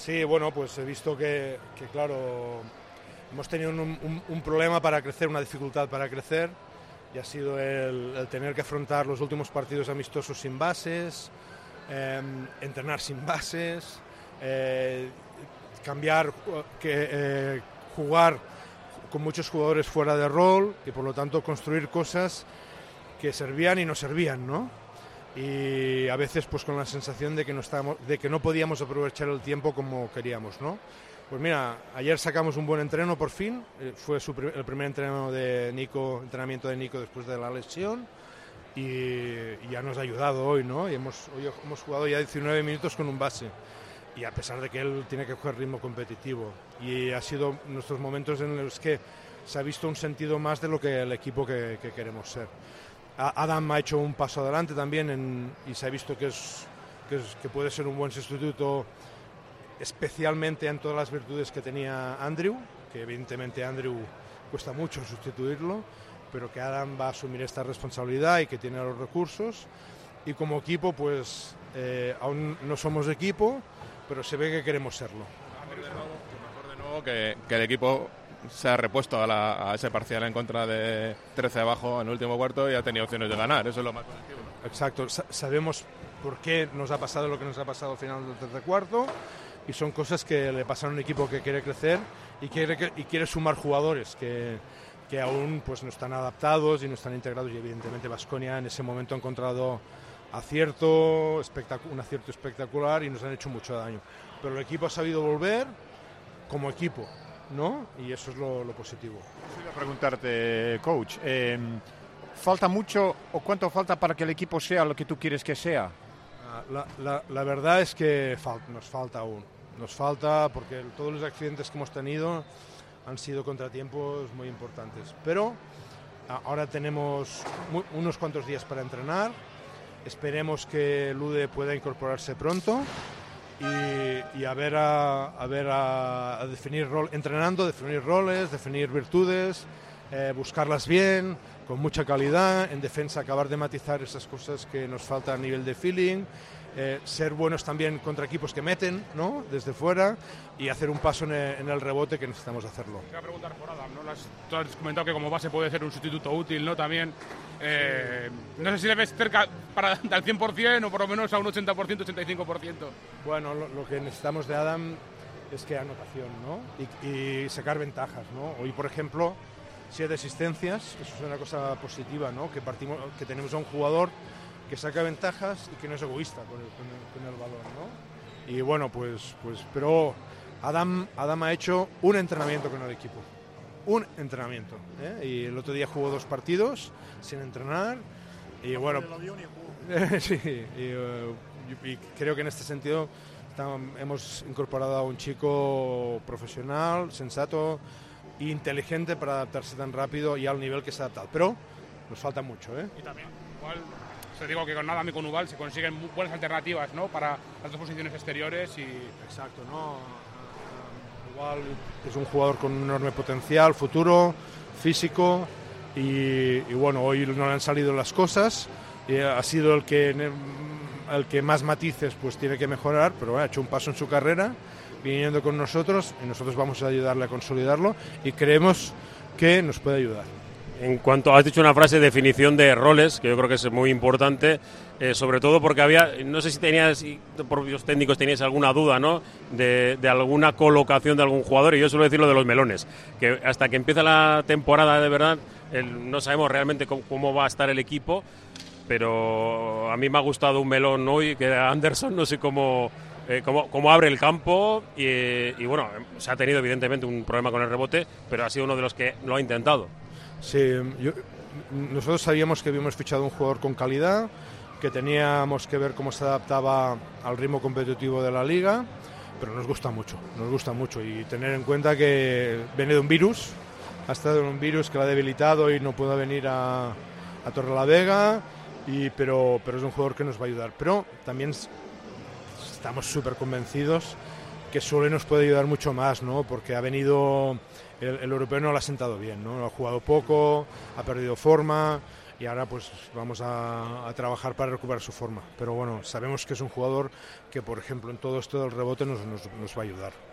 Sí, bueno, pues he visto que, claro, hemos tenido un, problema para crecer, una dificultad para crecer, y ha sido el, tener que afrontar los últimos partidos amistosos sin bases, eh, entrenar sin bases, eh, cambiar, que, eh, jugar con muchos jugadores fuera de rol y por lo tanto construir cosas que servían y no servían, ¿no? Y a veces pues con la sensación de que no estábamos, de que no podíamos aprovechar el tiempo como queríamos, ¿no? Pues mira, ayer sacamos un buen entreno por fin, eh, fue su el primer entreno de Nico, entrenamiento de Nico después de la lesión y, y ya nos ha ayudado hoy, ¿no? Y hemos, hoy hemos jugado ya 19 minutos con un base y a pesar de que él tiene que coger ritmo competitivo y ha sido nuestros momentos en los que se ha visto un sentido más de lo que el equipo que, que queremos ser. Adam ha hecho un paso adelante también y se ha visto que, es, que, puede ser un buen sustituto especialmente en todas las virtudes que tenía Andrew, que evidentemente Andrew cuesta mucho sustituirlo, pero que Adam va a asumir esta responsabilidad y que tiene los recursos. Y como equipo, pues eh, aún no somos equipo, pero se ve que queremos serlo. Nuevo que, que el equipo se ha repuesto a, la- a ese parcial en contra de 13 abajo en el último cuarto y ha tenido opciones de ganar. Eso es lo más positivo. ¿no? Exacto, sa- sabemos por qué nos ha pasado lo que nos ha pasado al final del tercer cuarto y son cosas que le pasan a un equipo que quiere crecer y quiere, y quiere sumar jugadores que, que aún pues, no están adaptados y no están integrados y evidentemente Vasconia en ese momento ha encontrado acierto, un acierto espectacular y nos han hecho mucho daño. Pero el equipo ha sabido volver como equipo, ¿no? Y eso es lo, lo positivo. Quería preguntarte, coach, eh, ¿falta mucho o cuánto falta para que el equipo sea lo que tú quieres que sea? Ah, La, la- la verdad es que fal- nos falta aún. Nos falta porque todos los accidentes que hemos tenido han sido contratiempos muy importantes. Pero ahora tenemos unos cuantos días para entrenar. Esperemos que Lude pueda incorporarse pronto y, y a ver, a, a ver a, definir rol, entrenando, definir roles, definir virtudes, eh, buscarlas bien, con mucha calidad, en defensa acabar de matizar esas cosas que nos falta a nivel de feeling, eh, ser buenos también contra equipos que meten, ¿no? Desde fuera y hacer un paso en el, rebote que necesitamos hacerlo. Te preguntar por Adam, tú has comentado que como base puede ser un sustituto útil, ¿no? También. Eh, no sé si le ves cerca para, al 100% o por lo menos a un 80%, 85%. Bueno, lo, que necesitamos de Adam es que anotación, ¿no? Y, y sacar ventajas, ¿no? Hoy, por ejemplo, siete asistencias, eso es una cosa positiva, ¿no? Que partimos, que tenemos a un jugador que saca ventajas y que no es egoísta con el, con balón, ¿no? Y bueno, pues, pues, pero Adam, Adam ha hecho un entrenamiento con el equipo, un entrenamiento, ¿eh? Y el otro día jugó dos partidos sin entrenar y bueno, sí, y, eh, y- y creo que en este sentido hemos incorporado a un chico profesional, sensato e inteligente para adaptarse tan rápido y al nivel que se ha adaptado. Pero nos falta mucho, ¿eh? Y también, igual, te digo que con Adam y con Ubal se consiguen muy buenas alternativas, ¿no? Para las dos posiciones exteriores y. Exacto, ¿no? Es un jugador con un enorme potencial, futuro, físico y, bueno, hoy no le han salido las cosas. y ha sido el que, el que más matices pues tiene que mejorar, pero ha hecho un paso en su carrera viniendo con nosotros y nosotros vamos a ayudarle a consolidarlo y creemos que nos puede ayudar. En cuanto has dicho una frase, definición de roles, que yo creo que es muy importante, eh, sobre todo porque había, no sé si tenías, si propios técnicos teníais alguna duda, ¿no? De, de alguna colocación de algún jugador, y yo suelo decir lo de los melones, que hasta que empieza la temporada de verdad, no sabemos realmente cómo, va a estar el equipo, pero a mí me ha gustado un melón hoy, que Anderson, no sé cómo, eh, cómo, cómo abre el campo, y bueno, se ha tenido evidentemente un problema con el rebote, pero ha sido uno de los que lo ha intentado. Sí, yo- nosotros sabíamos que habíamos fichado un jugador con calidad, que teníamos que ver cómo se adaptaba al ritmo competitivo de la liga, pero nos gusta mucho, nos gusta mucho y tener en cuenta que viene de un virus, ha estado en un virus que lo ha debilitado y no puede venir a, a Torrelavega, y, pero, pero es un jugador que nos va a ayudar. Pero también estamos súper convencidos que Sole nos puede ayudar mucho más, ¿no? Porque ha venido, el, europeo no lo ha sentado bien, ¿no? Ha jugado poco, ha perdido forma y ahora pues vamos a, trabajar para recuperar su forma. Pero bueno, sabemos que es un jugador que, por ejemplo, en todo esto del rebote nos, nos va a ayudar.